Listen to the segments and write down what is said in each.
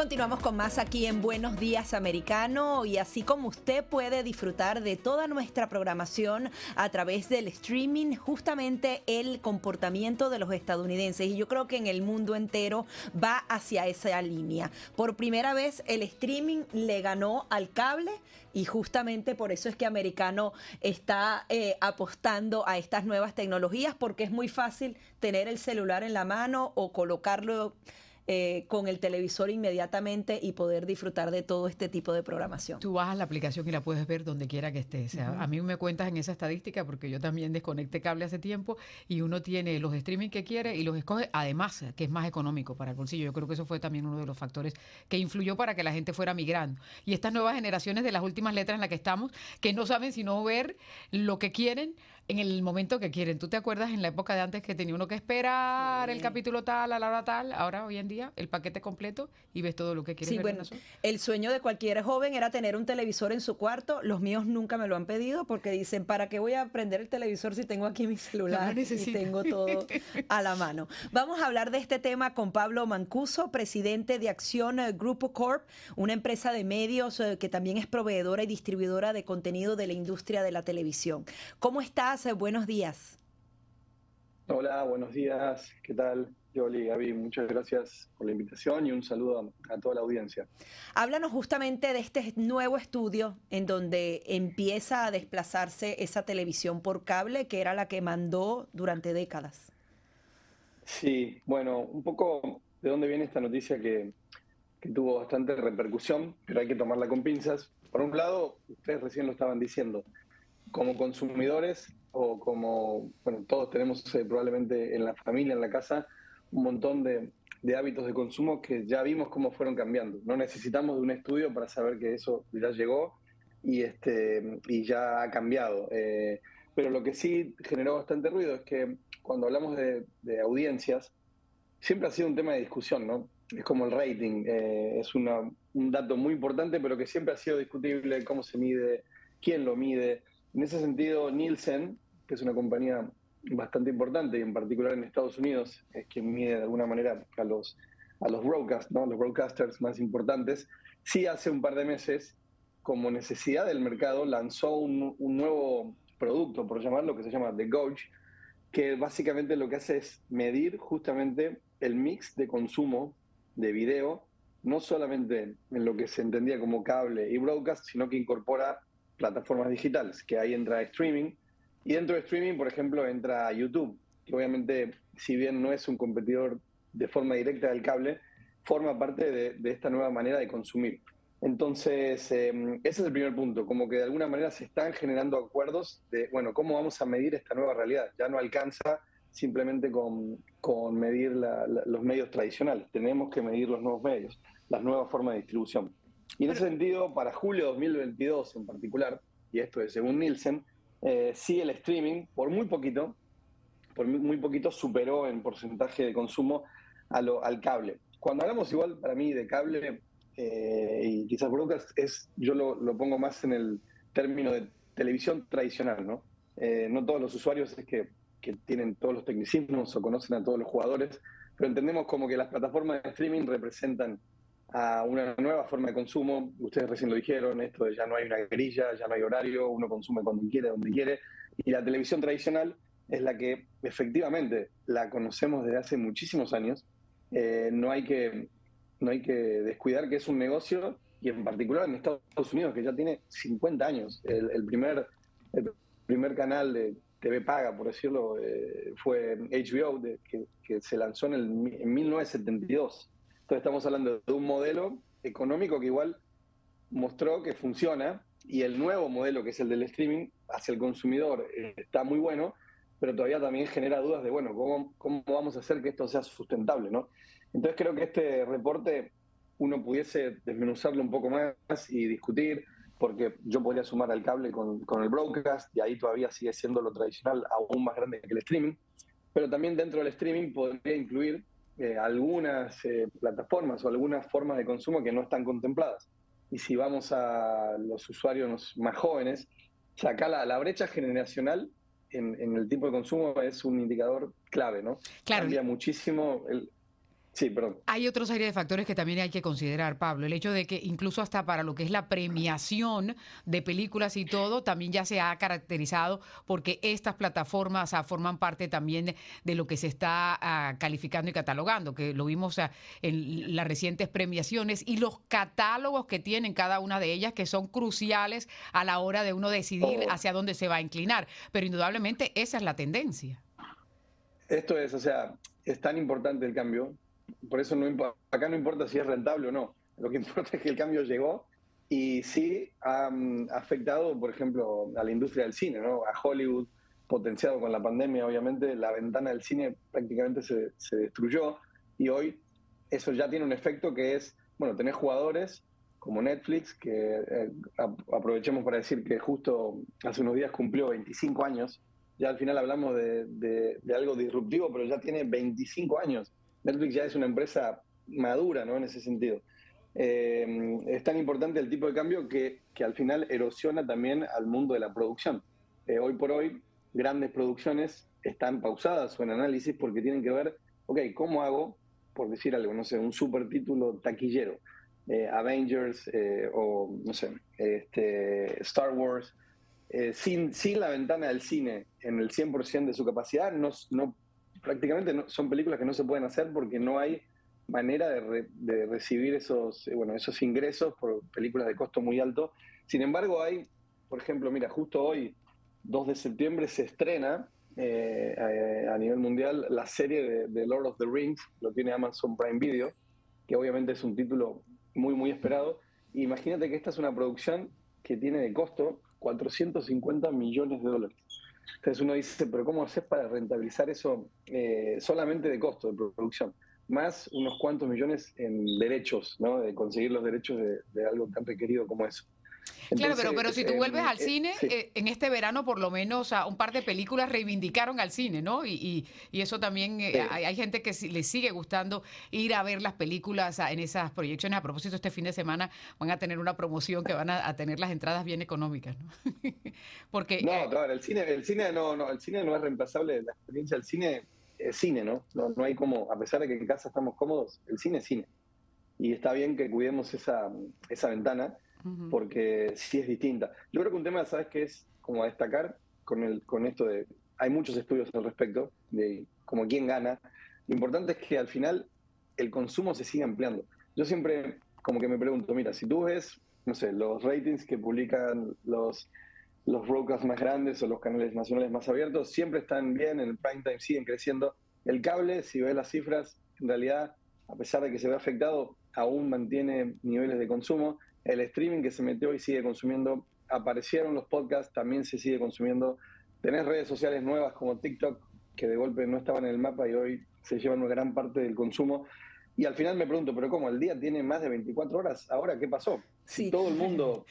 Continuamos con más aquí en Buenos Días Americano y así como usted puede disfrutar de toda nuestra programación a través del streaming, justamente el comportamiento de los estadounidenses y yo creo que en el mundo entero va hacia esa línea. Por primera vez el streaming le ganó al cable y justamente por eso es que Americano está eh, apostando a estas nuevas tecnologías porque es muy fácil tener el celular en la mano o colocarlo eh, con el televisor inmediatamente y poder disfrutar de todo este tipo de programación. Tú bajas la aplicación y la puedes ver donde quiera que estés. O sea, A mí me cuentas en esa estadística porque yo también desconecté cable hace tiempo y uno tiene los streaming que quiere y los escoge, además, que es más económico para el bolsillo. Yo creo que eso fue también uno de los factores que influyó para que la gente fuera migrando. Y estas nuevas generaciones de las últimas letras en las que estamos, que no saben sino ver lo que quieren en el momento que quieren. ¿Tú te acuerdas en la época de antes que tenía uno que esperar el capítulo tal, a la hora tal? Ahora, hoy en día, el paquete completo y ves todo lo que quieres Sí, ver. bueno, el sueño de cualquier joven era tener un televisor en su cuarto. Los míos nunca me lo han pedido porque dicen, ¿para qué voy a prender el televisor si tengo aquí mi celular y tengo todo a la mano? Vamos a hablar de este tema con Pablo Mancuso, presidente de Acción Grupo Corp, una empresa de medios eh, que también es proveedora y distribuidora de contenido de la industria de la televisión. ¿Cómo estás? Buenos días. Hola, buenos días. ¿Qué tal? Yoli, Gaby, muchas gracias por la invitación y un saludo a, toda la audiencia. Háblanos justamente de este nuevo estudio en donde empieza a desplazarse esa televisión por cable que era la que mandó durante décadas. Sí, bueno, un poco de dónde viene esta noticia que, que tuvo bastante repercusión, pero hay que tomarla con pinzas. Por un lado, ustedes recién lo estaban diciendo, como consumidores o como, bueno, todos tenemos eh, probablemente en la familia, en la casa, un montón de, de hábitos de consumo que ya vimos cómo fueron cambiando. No necesitamos de un estudio para saber que eso ya llegó y, este, y ya ha cambiado. Eh, pero lo que sí generó bastante ruido es que cuando hablamos de, audiencias, siempre ha sido un tema de discusión, ¿no? Es como el rating, eh, es una, un dato muy importante, pero que siempre ha sido discutible cómo se mide, quién lo mide. En ese sentido, Nielsen, que es una compañía bastante importante y en particular en Estados Unidos es quien mide de alguna manera a los, a los broadcast, ¿no? los broadcasters más importantes, sí hace un par de meses, como necesidad del mercado, lanzó un, un nuevo producto, por llamarlo, que se llama The Gauge, que básicamente lo que hace es medir justamente el mix de consumo de video, no solamente en lo que se entendía como cable y broadcast, sino que incorpora plataformas digitales, que ahí entra streaming, y dentro de streaming, por ejemplo, entra YouTube, que obviamente, si bien no es un competidor de forma directa del cable, forma parte de, de esta nueva manera de consumir. Entonces, eh, ese es el primer punto, como que de alguna manera se están generando acuerdos de, bueno, ¿cómo vamos a medir esta nueva realidad? Ya no alcanza simplemente con, con medir la, la, los medios tradicionales, tenemos que medir los nuevos medios, las nuevas formas de distribución. Y en ese sentido, para julio de 2022 en particular, y esto es según Nielsen, eh, sí el streaming, por muy poquito, por muy poquito superó en porcentaje de consumo a lo, al cable. Cuando hablamos igual, para mí, de cable eh, y quizás broadcast, es, yo lo, pongo más en el término de televisión tradicional, ¿no? Eh, no todos los usuarios es que, que tienen todos los tecnicismos o conocen a todos los jugadores, pero entendemos como que las plataformas de streaming representan a una nueva forma de consumo. Ustedes recién lo dijeron, esto de ya no hay una grilla, ya no hay horario, uno consume cuando quiere, donde quiere. Y la televisión tradicional es la que efectivamente la conocemos desde hace muchísimos años. Eh, no, hay que, no hay que descuidar que es un negocio, y en particular en Estados Unidos, que ya tiene 50 años. El, el primer, el primer canal de TV paga, por decirlo, eh, fue HBO, de, que, que, se lanzó en, el, en 1972. Entonces estamos hablando de un modelo económico que igual mostró que funciona y el nuevo modelo que es el del streaming hacia el consumidor eh, está muy bueno, pero todavía también genera dudas de, bueno, ¿cómo, cómo vamos a hacer que esto sea sustentable, ¿no? Entonces creo que este reporte uno pudiese desmenuzarlo un poco más y discutir, porque yo podría sumar al cable con, con el broadcast y ahí todavía sigue siendo lo tradicional aún más grande que el streaming, pero también dentro del streaming podría incluir eh, algunas eh, plataformas o algunas formas de consumo que no están contempladas. Y si vamos a los usuarios más jóvenes, sacar la, la brecha generacional en, en, el tipo de consumo es un indicador clave, ¿no? Claro. Cambia muchísimo el, Sí, perdón. Hay otra serie de factores que también hay que considerar, Pablo. El hecho de que incluso hasta para lo que es la premiación de películas y todo, también ya se ha caracterizado porque estas plataformas ah, forman parte también de lo que se está ah, calificando y catalogando, que lo vimos ah, en las recientes premiaciones y los catálogos que tienen cada una de ellas que son cruciales a la hora de uno decidir Oh. hacia dónde se va a inclinar. Pero indudablemente esa es la tendencia. Esto es, o sea, es tan importante el cambio, por eso no acá no importa si es rentable o no, lo que importa es que el cambio llegó y sí ha mm, afectado, por ejemplo, a la industria del cine, ¿no? a Hollywood, potenciado con la pandemia, obviamente, la ventana del cine prácticamente se, se destruyó y hoy eso ya tiene un efecto que es, bueno, tenés jugadores como Netflix, que eh, aprovechemos para decir que justo hace unos días cumplió 25 años, ya al final hablamos de, de- de algo disruptivo, pero ya tiene 25 años. Netflix ya es una empresa madura, ¿no? En ese sentido. Eh, es tan importante el tipo de cambio que, que al final erosiona también al mundo de la producción. Eh, hoy por hoy, grandes producciones están pausadas o en análisis porque tienen que ver, ok, ¿cómo hago, por decir algo, no sé, un super título taquillero? Eh, Avengers eh, o, no sé, este, Star Wars, sin, sin la ventana del cine en el 100% de su capacidad, no, no, prácticamente no, son películas que no se pueden hacer porque no hay manera de, re, de recibir esos, eh, bueno, esos ingresos por películas de costo muy alto. Sin embargo, hay, por ejemplo, mira, justo hoy, 2 de septiembre, se estrena eh, a, a, nivel mundial la serie de, de, Lord of the Rings, lo tiene Amazon Prime Video, que obviamente es un título muy, muy esperado. Imagínate que esta es una producción que tiene de costo 450 millones de dólares. Entonces uno dice, pero ¿cómo haces para rentabilizar eso eh, solamente de costo de producción? Más unos cuantos millones en derechos, ¿no? De conseguir los derechos de, de algo tan requerido como eso. Entonces, claro, pero, pero si tú vuelves eh, al cine, sí. eh, en este verano por lo menos un par de películas reivindicaron al cine, ¿no? Y, y, y eso también, eh, sí. hay, hay, gente que le sigue gustando ir a ver las películas en esas proyecciones. A propósito, este fin de semana van a tener una promoción que van a, a tener las entradas bien económicas, ¿no? Porque... No, claro, el cine, el cine no, no, el cine no es reemplazable, la experiencia del cine es cine, ¿no? ¿no? No hay como, a pesar de que en casa estamos cómodos, el cine es cine. Y está bien que cuidemos esa, esa ventana porque sí es distinta. Yo creo que un tema, ¿sabes qué es? Como a destacar con, el, con esto de... Hay muchos estudios al respecto de como quién gana. Lo importante es que al final el consumo se siga ampliando. Yo siempre como que me pregunto, mira, si tú ves, no sé, los ratings que publican los, los broadcasts más grandes o los canales nacionales más abiertos, siempre están bien, en el prime time siguen creciendo. El cable, si ves las cifras, en realidad, a pesar de que se ve afectado, aún mantiene niveles de consumo el streaming que se metió y sigue consumiendo, aparecieron los podcasts, también se sigue consumiendo. Tenés redes sociales nuevas como TikTok, que de golpe no estaban en el mapa y hoy se llevan una gran parte del consumo. Y al final me pregunto, pero ¿cómo? ¿El día tiene más de 24 horas? ¿Ahora qué pasó? Sí. Todo el mundo,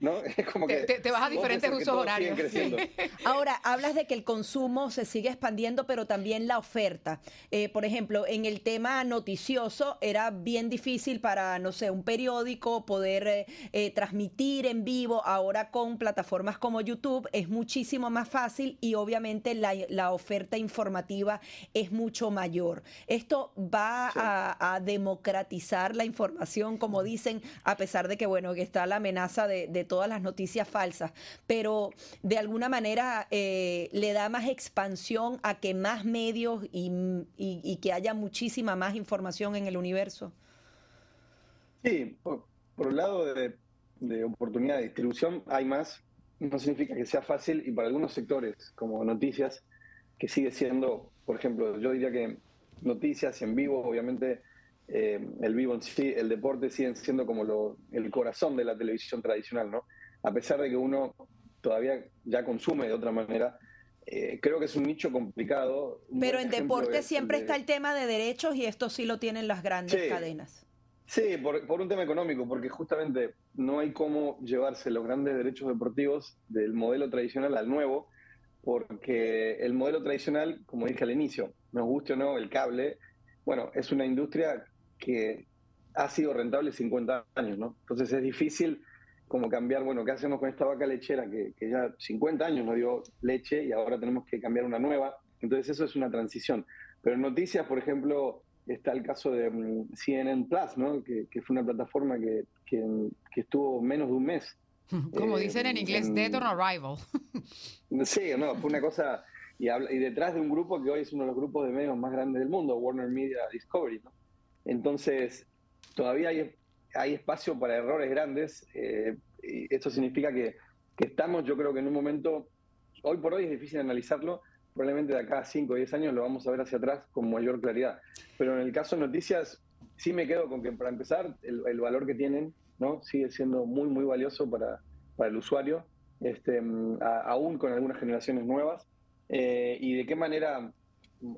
¿no? Es como que... Te, te vas a diferentes usos horarios. Ahora, hablas de que el consumo se sigue expandiendo, pero también la oferta. Eh, por ejemplo, en el tema noticioso era bien difícil para, no sé, un periódico poder eh, eh, transmitir en vivo. Ahora con plataformas como YouTube es muchísimo más fácil y obviamente la, la oferta informativa es mucho mayor. Esto va sí. a, a democratizar la información, como dicen, a pesar de que, bueno, que está la amenaza de, todas las noticias falsas, pero de alguna manera eh, le da más expansión a que más medios y, y, y, que haya muchísima más información en el universo. Sí, por, por un lado de, de, oportunidad de distribución hay más, no significa que sea fácil y para algunos sectores como noticias, que sigue siendo, por ejemplo, yo diría que noticias en vivo, obviamente el vivo en sí, el deporte siguen siendo como lo, el corazón de la televisión tradicional, ¿no? A pesar de que uno todavía ya consume de otra manera, eh, creo que es un nicho complicado. Pero en deporte siempre está el tema de derechos y esto sí lo tienen las grandes cadenas. Sí, por, por, un tema económico, porque justamente no hay cómo llevarse los grandes derechos deportivos del modelo tradicional al nuevo, porque el modelo tradicional, como dije al inicio, nos guste o no, el cable, bueno, es una industria que ha sido rentable 50 años, ¿no? Entonces es difícil como cambiar, bueno, ¿qué hacemos con esta vaca lechera que, ya 50 años no dio leche y ahora tenemos que cambiar una nueva? Entonces eso es una transición. Pero en noticias, por ejemplo, está el caso de mm, CNN Plus, ¿no? que, fue una plataforma que, que, estuvo menos de un mes. Como eh, dicen en inglés, dead on arrival. sí, no, fue una cosa... Y, y detrás de un grupo que hoy es uno de los grupos de medios más grandes del mundo, Warner Media Discovery. ¿no? Entonces, todavía hay hay espacio para errores grandes. Eh, y esto significa que, estamos, yo creo que en un momento, hoy por hoy es difícil analizarlo, probablemente de acá a 5 o 10 años lo vamos a ver hacia atrás con mayor claridad. Pero en el caso de noticias, sí me quedo con que para empezar, el, valor que tienen ¿no? sigue siendo muy, muy valioso para, el usuario, este, aún con algunas generaciones nuevas. Eh, y de qué manera,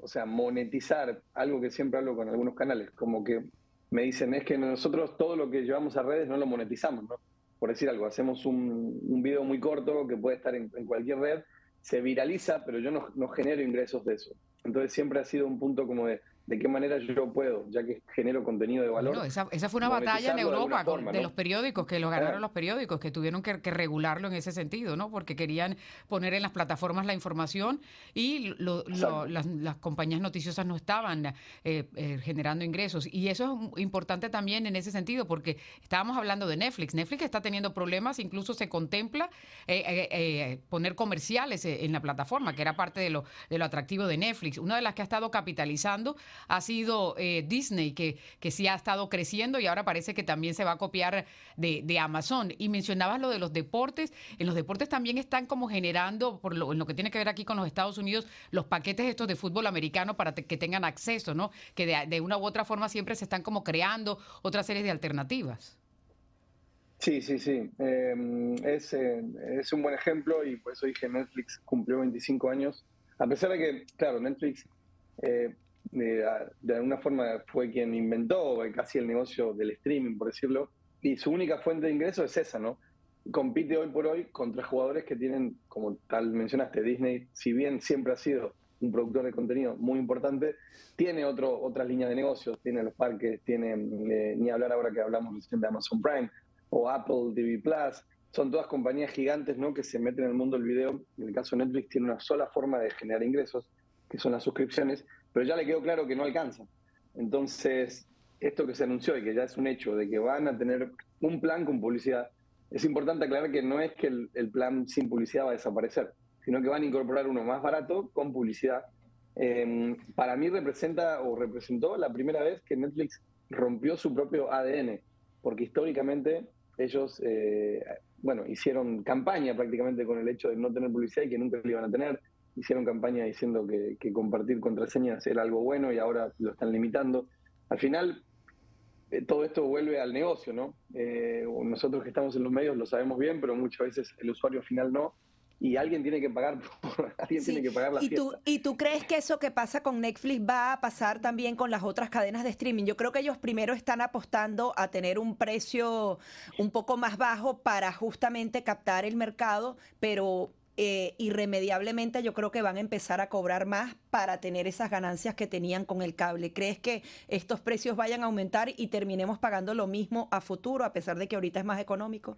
o sea, monetizar algo que siempre hablo con algunos canales, como que me dicen, es que nosotros todo lo que llevamos a redes no lo monetizamos, ¿no? Por decir algo, hacemos un, video muy corto que puede estar en, cualquier red, se viraliza, pero yo no genero ingresos de eso. Entonces siempre ha sido un punto como de, de qué manera yo puedo, ya que genero contenido de valor. esa, fue una batalla en Europa de, los periódicos, que lo ganaron los periódicos, que tuvieron que, regularlo en ese sentido, ¿no? Porque querían poner en las plataformas la información y las, compañías noticiosas no estaban eh, eh, generando ingresos. Y eso es importante también en ese sentido, porque estábamos hablando de Netflix. Netflix está teniendo problemas, incluso se contempla eh, poner comerciales en la plataforma, que era parte de lo, de lo atractivo de Netflix. Una de las que ha estado capitalizando ha sido eh, Disney, que, que sí ha estado creciendo y ahora parece que también se va a copiar de, Amazon. Y mencionabas lo de los deportes. En los deportes también están como generando, por lo, en lo que tiene que ver aquí con los Estados Unidos, los paquetes estos de fútbol americano para que tengan acceso, ¿no? Que de, una u otra forma siempre se están como creando otras series de alternativas. Sí, sí, sí. Em, es, eh, es un buen ejemplo y por eso dije Netflix cumplió 25 años. A pesar de que, claro, Netflix eh, de, alguna forma fue quien inventó casi el negocio del streaming, por decirlo, y su única fuente de ingreso es esa, ¿no? Compite hoy por hoy contra jugadores que tienen, como tal mencionaste, Disney, si bien siempre ha sido un productor de contenido muy importante, tiene otro, otras líneas de negocios, tiene los parques, tiene, eh, ni hablar ahora que hablamos de Amazon Prime o Apple TV Plus, son todas compañías gigantes ¿no? que se meten en el mundo del video. En el caso de Netflix tiene una sola forma de generar ingresos, que son las suscripciones, pero ya le quedó claro que no alcanza. Entonces, esto que se anunció y que ya es un hecho de que van a tener un plan con publicidad, es importante aclarar que no es que el, plan sin publicidad va a desaparecer, sino que van a incorporar uno más barato con publicidad. Em, para mí representa o representó la primera vez que Netflix rompió su propio ADN, porque históricamente ellos, eh, bueno, hicieron campaña prácticamente con el hecho de no tener publicidad y que nunca lo iban a tener hicieron campaña diciendo que, compartir contraseñas era algo bueno y ahora lo están limitando. Al final, eh, todo esto vuelve al negocio, ¿no? Eh, nosotros que estamos en los medios lo sabemos bien, pero muchas veces el usuario final no. Y alguien tiene que pagar, alguien tiene que pagar la ¿Y Tú, ¿Y tú crees que eso que pasa con Netflix va a pasar también con las otras cadenas de streaming? Yo creo que ellos primero están apostando a tener un precio un poco más bajo para justamente captar el mercado, pero eh, irremediablemente yo creo que van a empezar a cobrar más para tener esas ganancias que tenían con el cable. ¿Crees que estos precios vayan a aumentar y terminemos pagando lo mismo a futuro, a pesar de que ahorita es más económico?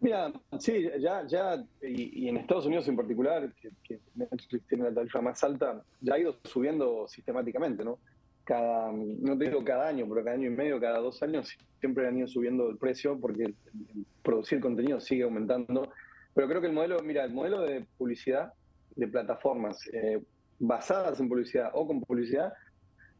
Mira, sí, ya, ya, y, en Estados Unidos en particular, que, Netflix tiene la tarifa más alta, ya ha ido subiendo sistemáticamente, ¿no? Cada, no te digo cada año, pero cada año y medio, cada dos años, siempre han ido subiendo el precio porque producir contenido sigue aumentando pero creo que el modelo, mira, el modelo de publicidad de plataformas eh, basadas en publicidad o con publicidad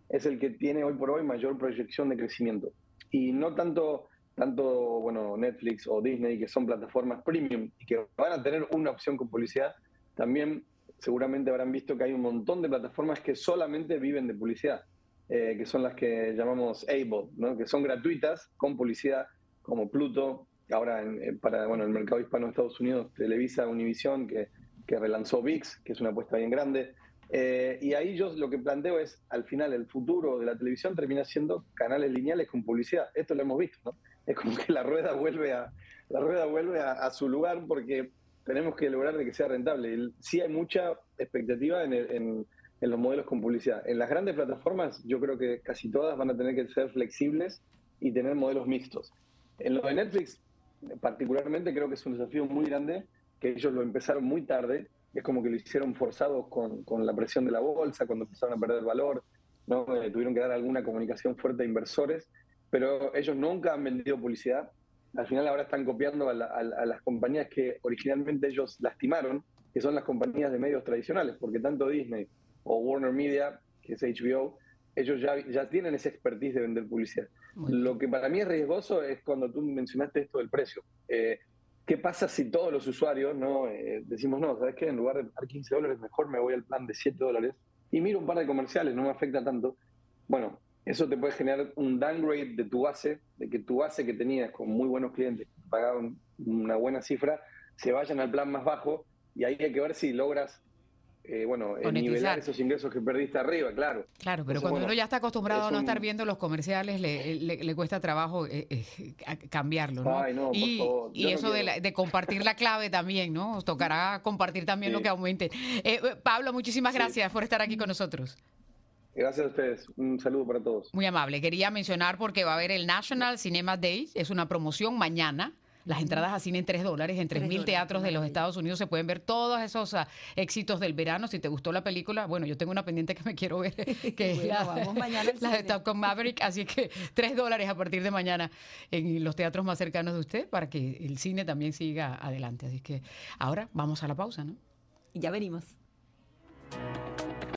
es el que tiene hoy por hoy mayor proyección de crecimiento. Y no tanto, tanto bueno, Netflix o Disney, que son plataformas premium y que van a tener una opción con publicidad, también seguramente habrán visto que hay un montón de plataformas que solamente viven de publicidad. eh, que son las que llamamos able, ¿no? que son gratuitas, con publicidad, como Pluto, ahora para bueno, el mercado hispano de Estados Unidos, Televisa, Univision, que, que relanzó VIX, que es una apuesta bien grande. Eh, y ahí yo lo que planteo es, al final, el futuro de la televisión termina siendo canales lineales con publicidad. Esto lo hemos visto, ¿no? Es como que la rueda vuelve a, la rueda vuelve a, su lugar porque tenemos que lograr de que sea rentable. Sí hay mucha expectativa en, en, los modelos con publicidad. En las grandes plataformas yo creo que casi todas van a tener que ser flexibles y tener modelos mixtos. En lo de Netflix, particularmente, creo que es un desafío muy grande, que ellos lo empezaron muy tarde es como que lo hicieron forzados con, con, la presión de la bolsa, cuando empezaron a perder valor, ¿no? Eh, tuvieron que dar alguna comunicación fuerte a inversores, pero ellos nunca han vendido publicidad. Al final ahora están copiando a, las compañías que originalmente ellos lastimaron, que son las compañías de medios tradicionales, porque tanto Disney o Warner Media, que es HBO, ellos ya, ya tienen esa expertise de vender publicidad. Lo que para mí es riesgoso es cuando tú mencionaste esto del precio. Eh, ¿Qué pasa si todos los usuarios no eh, decimos, no, ¿sabes qué? En lugar de pagar 15 dólares, mejor me voy al plan de 7 dólares y miro un par de comerciales, no me afecta tanto? Bueno, eso te puede generar un downgrade de tu base, de que tu base que tenías con muy buenos clientes, que pagaban una buena cifra, se vayan al plan más bajo y ahí hay que ver si logras eh, bueno, nivelar esos ingresos que perdiste arriba, claro. Claro, pero cuando uno ya está acostumbrado a no estar viendo los comerciales, le, le, cuesta trabajo eh, eh, cambiarlo, ¿no? y, y eso de, compartir la clave también, ¿no? Os tocará compartir también lo que aumente. Pablo, muchísimas gracias por estar aquí con nosotros. Gracias a ustedes. Un saludo para todos. Muy amable. Quería mencionar porque va a haber el National Cinema Days. Es una promoción mañana las entradas a cine en 3 dólares. En 3.000 teatros de los Estados Unidos se pueden ver todos esos ah, éxitos del verano. Si te gustó la película, bueno, yo tengo una pendiente que me quiero ver, que es la, vamos mañana la de Top Maverick. Así que 3 dólares a partir de mañana en los teatros más cercanos de usted para que el cine también siga adelante. Así que ahora vamos a la pausa, ¿no? Y ya venimos.